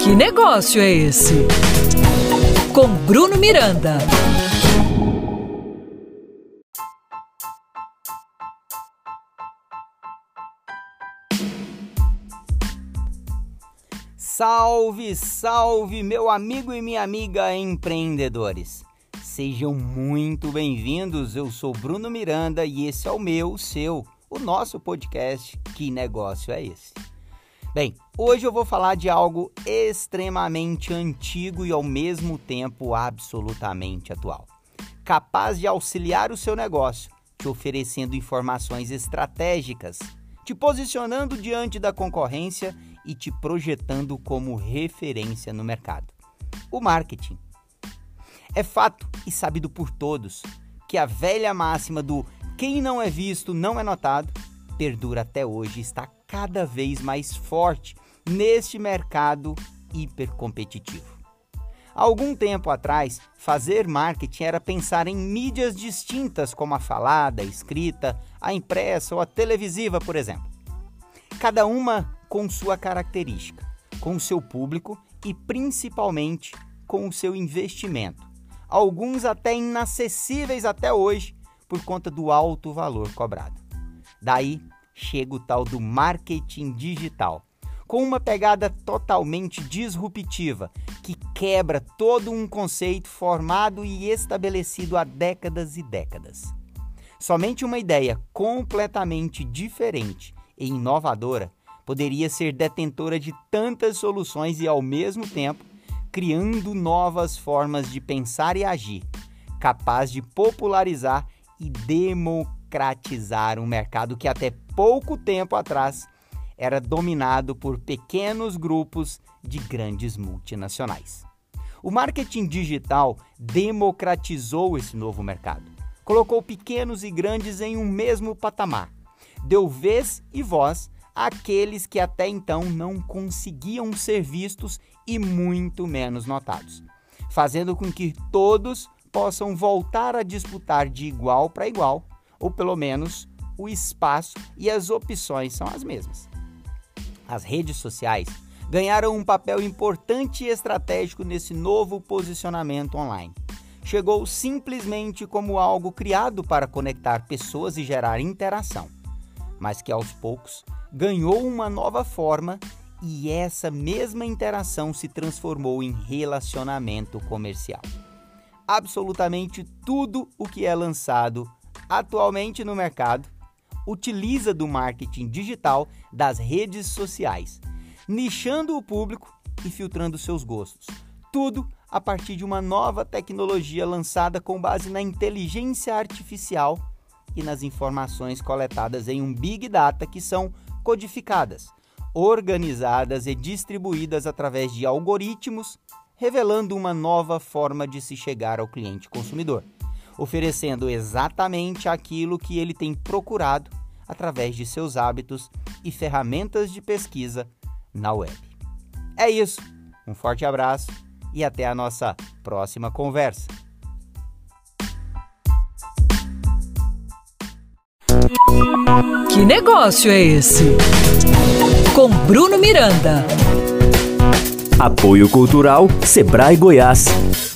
Que negócio é esse? Com Bruno Miranda. Salve, salve, meu amigo e minha amiga empreendedores. Sejam muito bem-vindos. Eu sou Bruno Miranda e esse é o meu, o seu, o nosso podcast. Que negócio é esse? Bem, hoje eu vou falar de algo extremamente antigo e ao mesmo tempo absolutamente atual. Capaz de auxiliar o seu negócio, te oferecendo informações estratégicas, te posicionando diante da concorrência e te projetando como referência no mercado. O marketing. É fato e sabido por todos que a velha máxima do quem não é visto não é notado perdura até hoje e está cada vez mais forte neste mercado hipercompetitivo. Algum tempo atrás, fazer marketing era pensar em mídias distintas como a falada, a escrita, a impressa ou a televisiva, por exemplo. Cada uma com sua característica, com seu público e principalmente com o seu investimento. Alguns até inacessíveis até hoje por conta do alto valor cobrado. Daí chega o tal do marketing digital, com uma pegada totalmente disruptiva que quebra todo um conceito formado e estabelecido há décadas e décadas. Somente uma ideia completamente diferente e inovadora poderia ser detentora de tantas soluções e, ao mesmo tempo, criando novas formas de pensar e agir, capaz de popularizar e democratizar um mercado que até pouco tempo atrás era dominado por pequenos grupos de grandes multinacionais. O marketing digital democratizou esse novo mercado, colocou pequenos e grandes em um mesmo patamar, deu vez e voz aqueles que até então não conseguiam ser vistos e muito menos notados, fazendo com que todos possam voltar a disputar de igual para igual, ou pelo menos o espaço e as opções são as mesmas. As redes sociais ganharam um papel importante e estratégico nesse novo posicionamento online. Chegou simplesmente como algo criado para conectar pessoas e gerar interação, mas que aos poucos ganhou uma nova forma e essa mesma interação se transformou em relacionamento comercial. Absolutamente tudo o que é lançado atualmente no mercado utiliza do marketing digital das redes sociais, nichando o público e filtrando seus gostos. Tudo a partir de uma nova tecnologia lançada com base na inteligência artificial e nas informações coletadas em um Big Data que são codificadas, organizadas e distribuídas através de algoritmos, revelando uma nova forma de se chegar ao cliente consumidor, oferecendo exatamente aquilo que ele tem procurado através de seus hábitos e ferramentas de pesquisa na web. É isso. Um forte abraço e até a nossa próxima conversa. Que negócio é esse? Com Bruno Miranda. Apoio Cultural Sebrae Goiás.